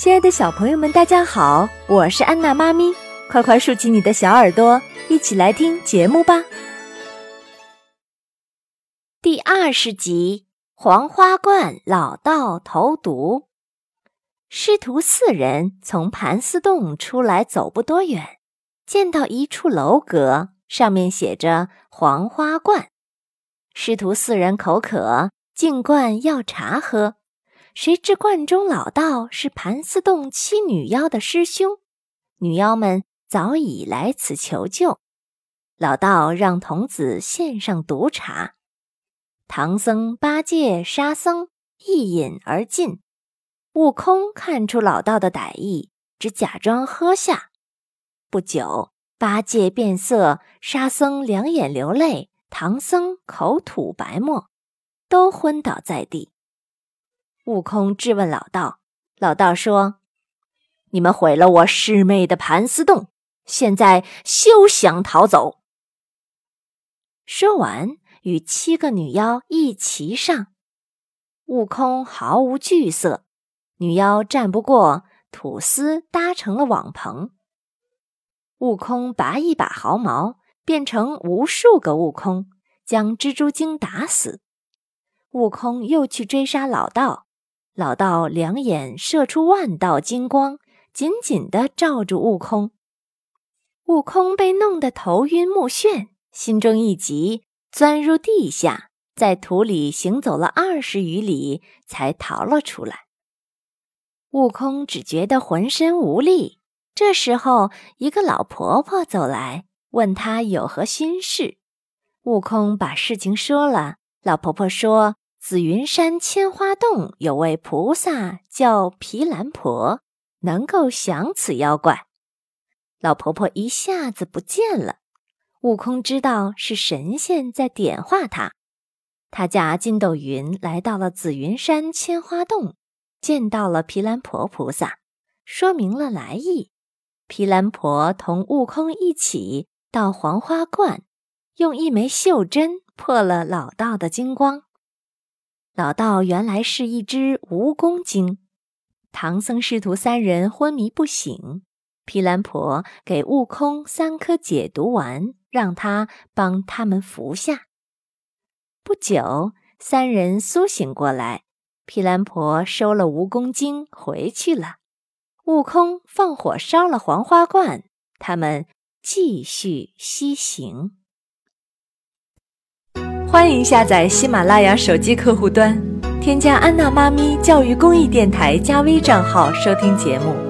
亲爱的小朋友们，大家好，我是安娜妈咪，快快竖起你的小耳朵，一起来听节目吧。第二十集：黄花观老道投毒。师徒四人从盘丝洞出来，走不多远，见到一处楼阁，上面写着“黄花观”。师徒四人口渴，进观要茶喝。谁知观中老道是盘丝洞七女妖的师兄，女妖们早已来此求救。老道让童子献上毒茶，唐僧、八戒、沙僧一饮而尽。悟空看出老道的歹意，只假装喝下。不久，八戒变色，沙僧两眼流泪，唐僧口吐白沫，都昏倒在地。悟空质问老道：“老道说，你们毁了我师妹的盘丝洞，现在休想逃走。”说完，与七个女妖一齐上。悟空毫无惧色，女妖战不过，吐丝搭成了网棚。悟空拔一把毫毛，变成无数个悟空，将蜘蛛精打死。悟空又去追杀老道。老道两眼射出万道金光，紧紧地罩住悟空。悟空被弄得头晕目眩，心中一急，钻入地下，在土里行走了二十余里，才逃了出来。悟空只觉得浑身无力。这时候，一个老婆婆走来，问他有何心事。悟空把事情说了。老婆婆说。紫云山千花洞有位菩萨叫毗蓝婆，能够降此妖怪。老婆婆一下子不见了，悟空知道是神仙在点化他。他驾筋斗云来到了紫云山千花洞，见到了毗蓝婆菩萨，说明了来意。毗蓝婆同悟空一起到黄花观，用一枚绣针破了老道的金光。老道原来是一只蜈蚣精，唐僧师徒三人昏迷不醒，毗蓝婆给悟空三颗解毒丸，让他帮他们服下。不久，三人苏醒过来，毗蓝婆收了蜈蚣精回去了，悟空放火烧了黄花观，他们继续西行。欢迎下载喜马拉雅手机客户端，添加安娜妈咪教育公益电台加微账号收听节目。